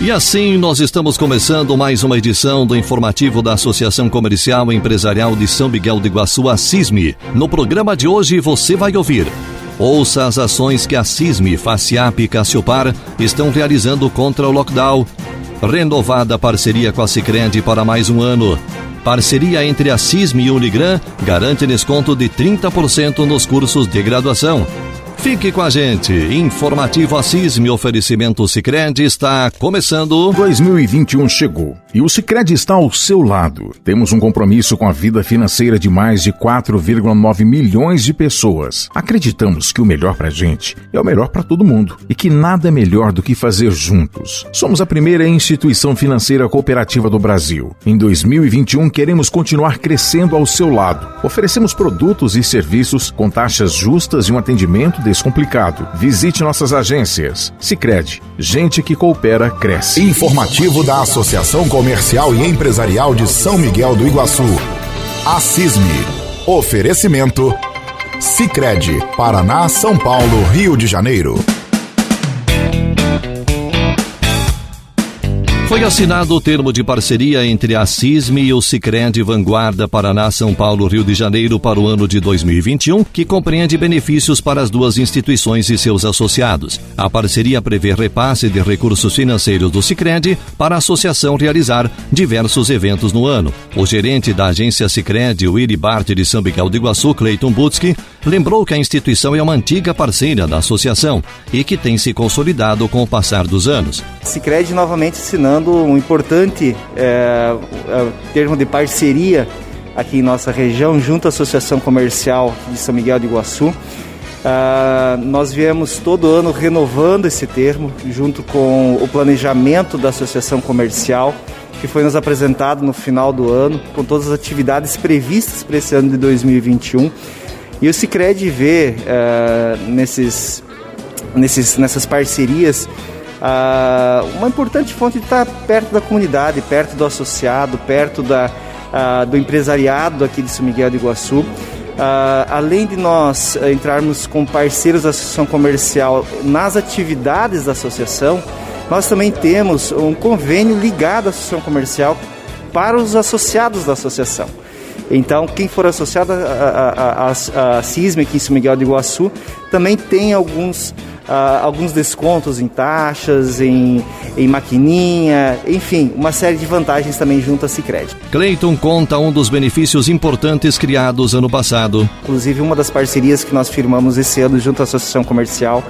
E assim nós estamos começando mais uma edição do informativo da Associação Comercial e Empresarial de São Miguel do Iguaçu, a CISME. No programa de hoje você vai ouvir. Ouça as ações que a CISME, FACIAP e Cassiopar estão realizando contra o lockdown. Renovada parceria com a Cicred para mais um ano. Parceria entre a CISME e Unigran garante desconto de 30% nos cursos de graduação. Fique com a gente. Informativo Assis, meu oferecimento Sicredi está começando. 2021 chegou e o Sicredi está ao seu lado. Temos um compromisso com a vida financeira de mais de 4,9 milhões de pessoas. Acreditamos que o melhor para a gente é o melhor para todo mundo e que nada é melhor do que fazer juntos. Somos a primeira instituição financeira cooperativa do Brasil. Em 2021 queremos continuar crescendo ao seu lado. Oferecemos produtos e serviços com taxas justas e um atendimento descomplicado. Visite nossas agências. Sicredi, gente que coopera cresce. Informativo da Associação Comercial e Empresarial de São Miguel do Iguaçu. A. Oferecimento Sicredi, Paraná, São Paulo, Rio de Janeiro. Foi assinado o termo de parceria entre a CISME e o Cicred Vanguarda Paraná, São Paulo, Rio de Janeiro para o ano de 2021, que compreende benefícios para as duas instituições e seus associados. A parceria prevê repasse de recursos financeiros do Cicred para a associação realizar diversos eventos no ano. O gerente da agência Cicred, Willy Bart de São Miguel do Iguaçu, Cleiton Butsky, lembrou que a instituição é uma antiga parceira da associação e que tem se consolidado com o passar dos anos. Cicred novamente um importante é, é, termo de parceria aqui em nossa região, junto à Associação Comercial de São Miguel de Iguaçu. Uh, nós viemos todo ano renovando esse termo, junto com o planejamento da Associação Comercial, que foi nos apresentado no final do ano, com todas as atividades previstas para esse ano de 2021. E o Cicred vê uh, nesses, nesses, nessas parcerias ah, uma importante fonte de estar perto da comunidade, perto do associado, perto da, ah, do empresariado aqui de São Miguel de Iguaçu. Ah, além de nós entrarmos com parceiros da associação comercial nas atividades da associação, nós também temos um convênio ligado à associação comercial para os associados da associação. Então, quem for associado à CISM aqui em São Miguel de Iguaçu também tem alguns alguns descontos em taxas, em, em maquininha, enfim, uma série de vantagens também junto a Cicred. Cleiton conta um dos benefícios importantes criados ano passado. Inclusive, uma das parcerias que nós firmamos esse ano junto à Associação Comercial,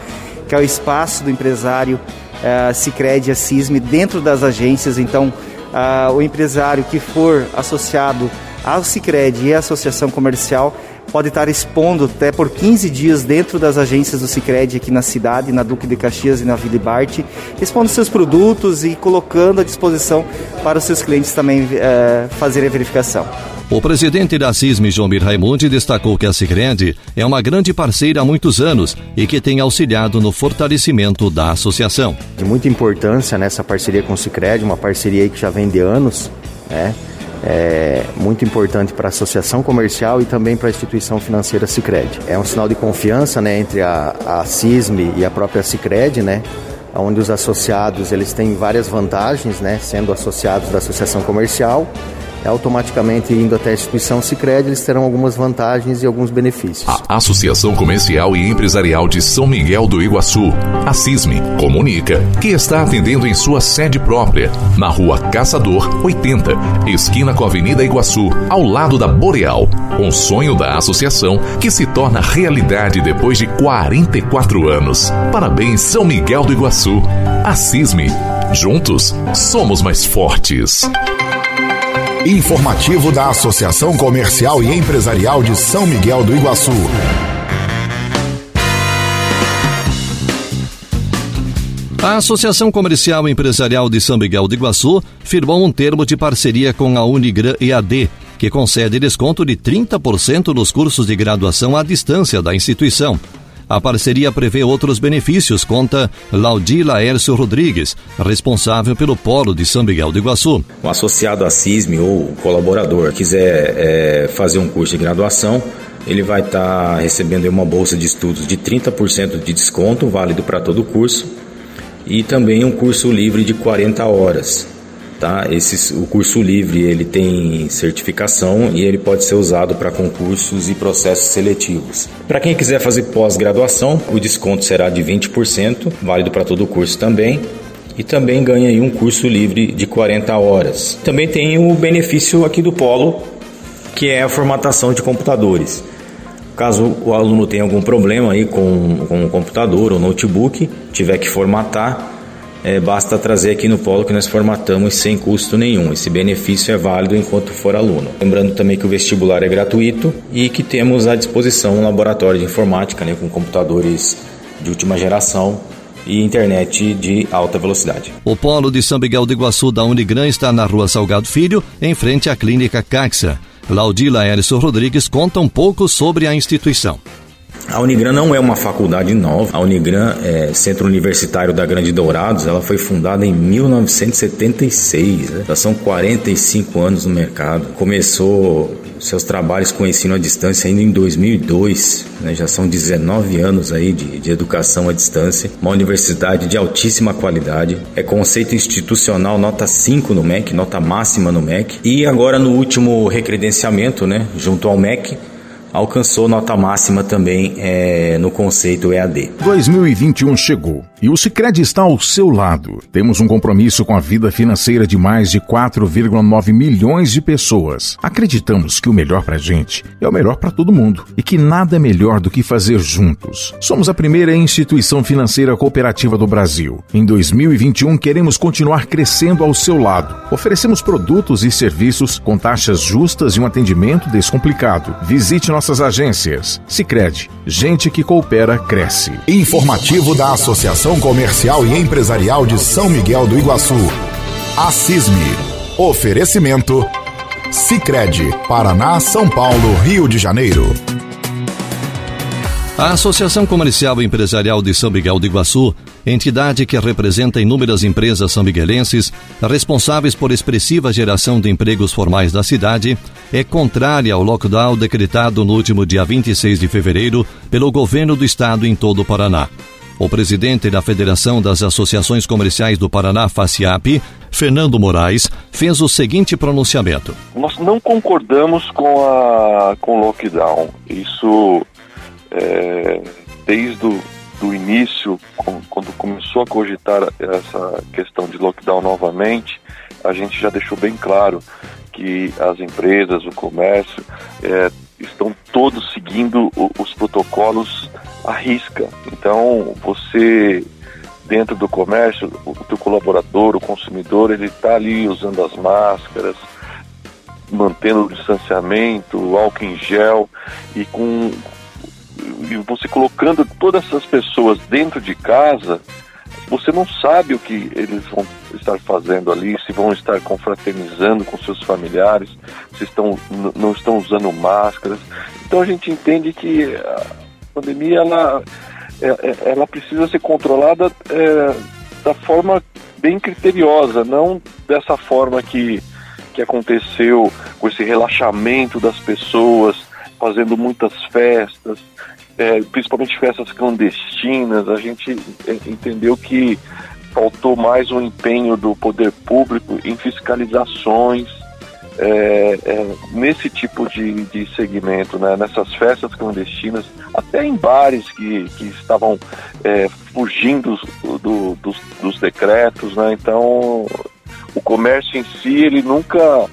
que é o espaço do empresário uh, Cicred e a CISM dentro das agências. Então, o empresário que for associado ao Cicred e à Associação Comercial pode estar expondo até por 15 dias dentro das agências do Cicred aqui na cidade, na Duque de Caxias e na Vila Bart, expondo seus produtos e colocando à disposição para os seus clientes também é, fazerem a verificação. O presidente da CISM, Jomir Raimundi, destacou que a Cicred é uma grande parceira há muitos anos e que tem auxiliado no fortalecimento da associação. De muita importância nessa parceria com o Cicred, uma parceria que já vem de anos, né? É muito importante para a associação comercial e também para a instituição financeira Sicredi. É um sinal de confiança né, entre a, a CISM e a própria Sicredi, né, onde os associados eles têm várias vantagens, né, sendo associados da associação comercial automaticamente indo até a instituição Sicredi, eles terão algumas vantagens e alguns benefícios. A Associação Comercial e Empresarial de São Miguel do Iguaçu, a CISME, comunica que está atendendo em sua sede própria, na rua Caçador 80, esquina com a Avenida Iguaçu, ao lado da Boreal. Um sonho da associação que se torna realidade depois de 44 anos. Parabéns, São Miguel do Iguaçu. A CISME. Juntos, somos mais fortes. Informativo da Associação Comercial e Empresarial de São Miguel do Iguaçu. A Associação Comercial e Empresarial de São Miguel do Iguaçu firmou um termo de parceria com a Unigran EAD que concede desconto de 30% nos cursos de graduação à distância da instituição. A parceria prevê outros benefícios, conta Laudi Laércio Rodrigues, responsável pelo Polo de São Miguel do Iguaçu. O associado à CISM ou colaborador quiser é, fazer um curso de graduação, ele vai estar tá recebendo uma bolsa de estudos de 30% de desconto, válido para todo o curso, e também um curso livre de 40 horas. Tá? Esse, o curso livre ele tem certificação e ele pode ser usado para concursos e processos seletivos. Para quem quiser fazer pós-graduação, o desconto será de 20%, válido para todo o curso também. E também ganha um curso livre de 40 horas. Também tem o benefício aqui do Polo, que é a formatação de computadores. Caso o aluno tenha algum problema aí com, com o computador ou notebook, tiver que formatar, é, basta trazer aqui no Polo que nós formatamos sem custo nenhum. Esse benefício é válido enquanto for aluno. Lembrando também que o vestibular é gratuito e que temos à disposição um laboratório de informática né, com computadores de última geração e internet de alta velocidade. O Polo de São Miguel do Iguaçu da Unigran está na rua Salgado Filho, em frente à Clínica Caxa. Laudila Erison Rodrigues conta um pouco sobre a instituição. A Unigran não é uma faculdade nova. A Unigran é Centro Universitário da Grande Dourados. Ela foi fundada em 1976. Né? Já são 45 anos no mercado. Começou seus trabalhos com ensino à distância ainda em 2002. Né? Já são 19 anos aí de, de educação à distância. Uma universidade de altíssima qualidade. É conceito institucional nota 5 no MEC, nota máxima no MEC. E agora no último recredenciamento, né, junto ao MEC, alcançou nota máxima também é, no conceito EAD. 2021 chegou e o Sicredi está ao seu lado. Temos um compromisso com a vida financeira de mais de 4,9 milhões de pessoas. Acreditamos que o melhor para a gente é o melhor para todo mundo e que nada é melhor do que fazer juntos. Somos a primeira instituição financeira cooperativa do Brasil. Em 2021 queremos continuar crescendo ao seu lado. Oferecemos produtos e serviços com taxas justas e um atendimento descomplicado. Visite nossas agências. Sicredi, gente que coopera cresce. Informativo da Associação Comercial e Empresarial de São Miguel do Iguaçu. A CISME. Oferecimento Sicredi, Paraná, São Paulo, Rio de Janeiro. A Associação Comercial e Empresarial de São Miguel do Iguaçu, entidade que representa inúmeras empresas são miguelenses responsáveis por expressiva geração de empregos formais da cidade, é contrária ao lockdown decretado no último dia 26 de fevereiro pelo governo do estado em todo o Paraná. O presidente da Federação das Associações Comerciais do Paraná, FACIAP, Fernando Moraes, fez o seguinte pronunciamento. Nós não concordamos com, a, com o lockdown. Isso é, desde o do início, quando começou a cogitar essa questão de lockdown novamente, a gente já deixou bem claro que as empresas, o comércio, é, estão todos seguindo os protocolos à risca. Então, você dentro do comércio, o teu colaborador, o consumidor, ele está ali usando as máscaras, mantendo o distanciamento, o álcool em gel e com, e você colocando todas essas pessoas dentro de casa, você não sabe o que eles vão estar fazendo ali, se vão estar confraternizando com seus familiares, se estão, não estão usando máscaras. Então a gente entende que a pandemia ela, é, é, ela precisa ser controlada é, da forma bem criteriosa, não dessa forma que, que aconteceu com esse relaxamento das pessoas, fazendo muitas festas, é, principalmente festas clandestinas, a gente é, entendeu que faltou mais um empenho do poder público em fiscalizações é, é, nesse tipo de, de segmento, né, nessas festas clandestinas, até em bares que, que estavam é, fugindo do, dos, dos decretos, né, então o comércio em si ele nunca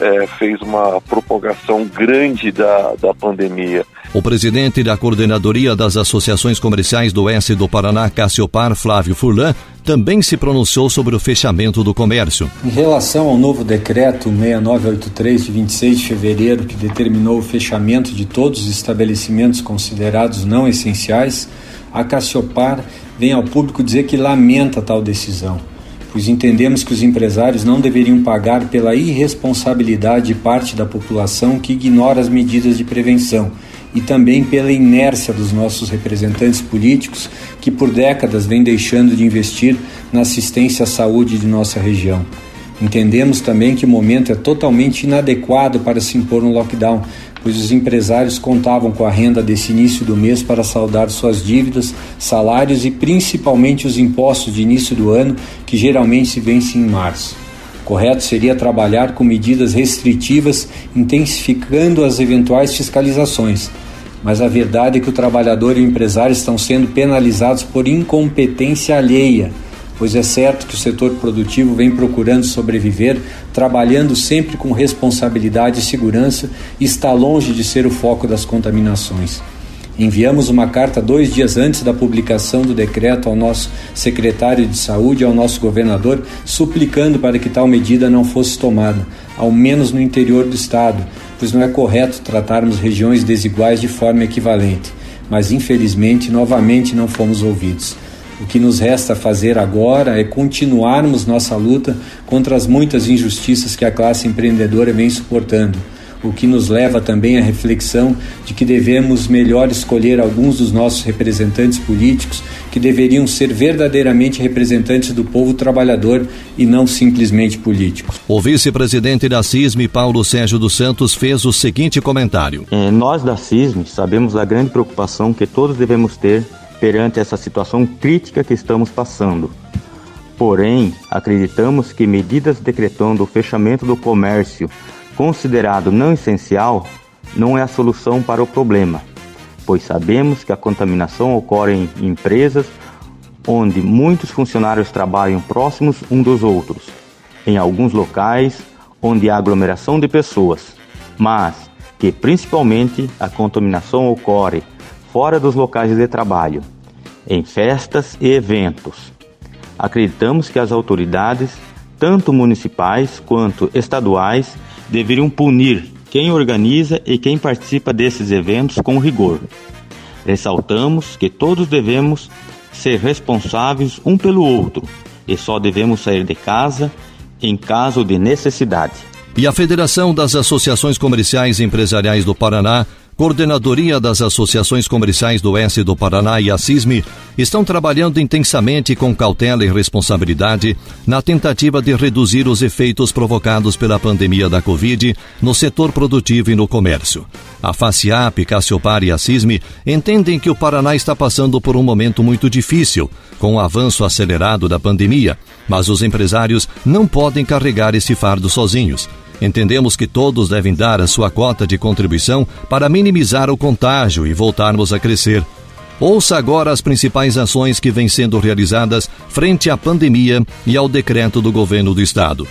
é, fez uma propagação grande da, da pandemia. O presidente da Coordenadoria das Associações Comerciais do Oeste do Paraná, Cassiopar Flávio Furlan, também se pronunciou sobre o fechamento do comércio. Em relação ao novo decreto 6983 de 26 de fevereiro, que determinou o fechamento de todos os estabelecimentos considerados não essenciais, a Cassiopar vem ao público dizer que lamenta tal decisão pois entendemos que os empresários não deveriam pagar pela irresponsabilidade de parte da população que ignora as medidas de prevenção e também pela inércia dos nossos representantes políticos que por décadas vêm deixando de investir na assistência à saúde de nossa região. Entendemos também que o momento é totalmente inadequado para se impor um lockdown, os empresários contavam com a renda desse início do mês para saldar suas dívidas, salários e principalmente os impostos de início do ano, que geralmente se vencem em março. Correto seria trabalhar com medidas restritivas, intensificando as eventuais fiscalizações. Mas a verdade é que o trabalhador e o empresário estão sendo penalizados por incompetência alheia pois é certo que o setor produtivo vem procurando sobreviver, trabalhando sempre com responsabilidade e segurança e está longe de ser o foco das contaminações. Enviamos uma carta dois dias antes da publicação do decreto ao nosso secretário de saúde e ao nosso governador, suplicando para que tal medida não fosse tomada, ao menos no interior do estado, pois não é correto tratarmos regiões desiguais de forma equivalente. Mas infelizmente, novamente não fomos ouvidos. O que nos resta fazer agora é continuarmos nossa luta contra as muitas injustiças que a classe empreendedora vem suportando, o que nos leva também à reflexão de que devemos melhor escolher alguns dos nossos representantes políticos que deveriam ser verdadeiramente representantes do povo trabalhador e não simplesmente políticos. O vice-presidente da CISM, Paulo Sérgio dos Santos, fez o seguinte comentário: é, Nós da CISM sabemos da grande preocupação que todos devemos ter perante essa situação crítica que estamos passando. Porém, acreditamos que medidas decretando o fechamento do comércio considerado não essencial não é a solução para o problema, pois sabemos que a contaminação ocorre em empresas onde muitos funcionários trabalham próximos um dos outros, em alguns locais onde há aglomeração de pessoas, mas que principalmente a contaminação ocorre fora dos locais de trabalho, em festas e eventos. Acreditamos que as autoridades, tanto municipais quanto estaduais, deveriam punir quem organiza e quem participa desses eventos com rigor. Ressaltamos que todos devemos ser responsáveis um pelo outro e só devemos sair de casa em caso de necessidade. E a Federação das Associações Comerciais e Empresariais do Paraná Coordenadoria das Associações Comerciais do Oeste do Paraná e a CISME estão trabalhando intensamente com cautela e responsabilidade na tentativa de reduzir os efeitos provocados pela pandemia da Covid no setor produtivo e no comércio. A FACIAP, Cassiopar e a CISME entendem que o Paraná está passando por um momento muito difícil, com o avanço acelerado da pandemia, mas os empresários não podem carregar esse fardo sozinhos. Entendemos que todos devem dar a sua cota de contribuição para minimizar o contágio e voltarmos a crescer. Ouça agora as principais ações que vêm sendo realizadas frente à pandemia e ao decreto do governo do estado.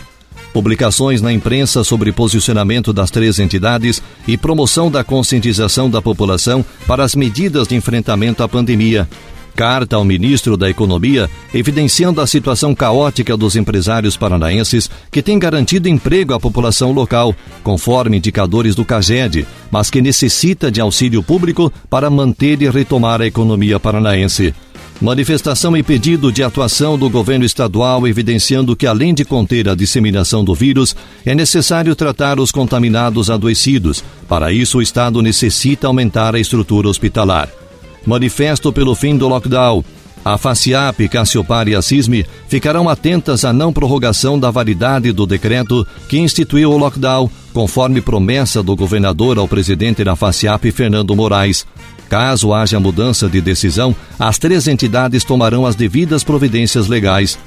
Publicações na imprensa sobre posicionamento das três entidades e promoção da conscientização da população para as medidas de enfrentamento à pandemia, Carta ao ministro da Economia, evidenciando a situação caótica dos empresários paranaenses que têm garantido emprego à população local, conforme indicadores do CAGED, mas que necessita de auxílio público para manter e retomar a economia paranaense. Manifestação e pedido de atuação do governo estadual evidenciando que, além de conter a disseminação do vírus, é necessário tratar os contaminados adoecidos. Para isso, o Estado necessita aumentar a estrutura hospitalar. Manifesto pelo fim do lockdown. A FACIAP, Cassiopar e a CISME ficarão atentas à não prorrogação da validade do decreto que instituiu o lockdown, conforme promessa do governador ao presidente da FACIAP, Fernando Moraes. Caso haja mudança de decisão, as três entidades tomarão as devidas providências legais.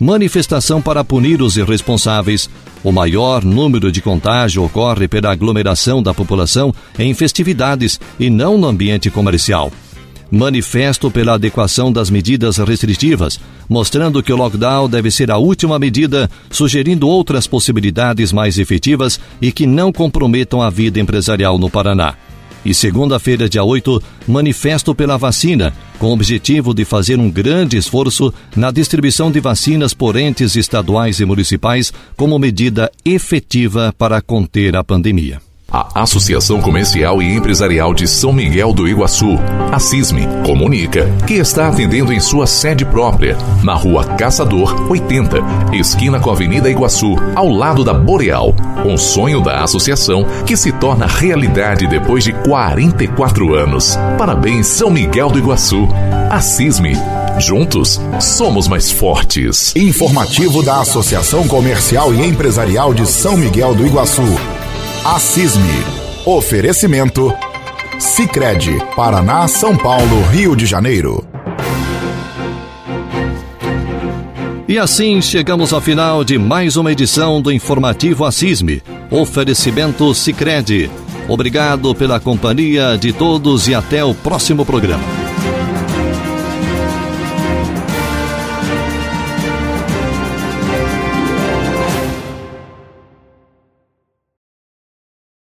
Manifestação para punir os irresponsáveis. O maior número de contágio ocorre pela aglomeração da população em festividades e não no ambiente comercial manifesto pela adequação das medidas restritivas, mostrando que o lockdown deve ser a última medida, sugerindo outras possibilidades mais efetivas e que não comprometam a vida empresarial no Paraná. E segunda-feira, dia 8, manifesto pela vacina, com o objetivo de fazer um grande esforço na distribuição de vacinas por entes estaduais e municipais como medida efetiva para conter a pandemia. A Associação Comercial e Empresarial de São Miguel do Iguaçu, a CISME, comunica que está atendendo em sua sede própria, na rua Caçador 80, esquina com a Avenida Iguaçu, ao lado da Boreal. Um sonho da associação que se torna realidade depois de 44 anos. Parabéns, São Miguel do Iguaçu. A CISME. Juntos, somos mais fortes. Informativo da Associação Comercial e Empresarial de São Miguel do Iguaçu. Assisme. Oferecimento. Sicredi, Paraná, São Paulo, Rio de Janeiro. E assim chegamos ao final de mais uma edição do informativo Assisme. Oferecimento Sicredi. Obrigado pela companhia de todos e até o próximo programa.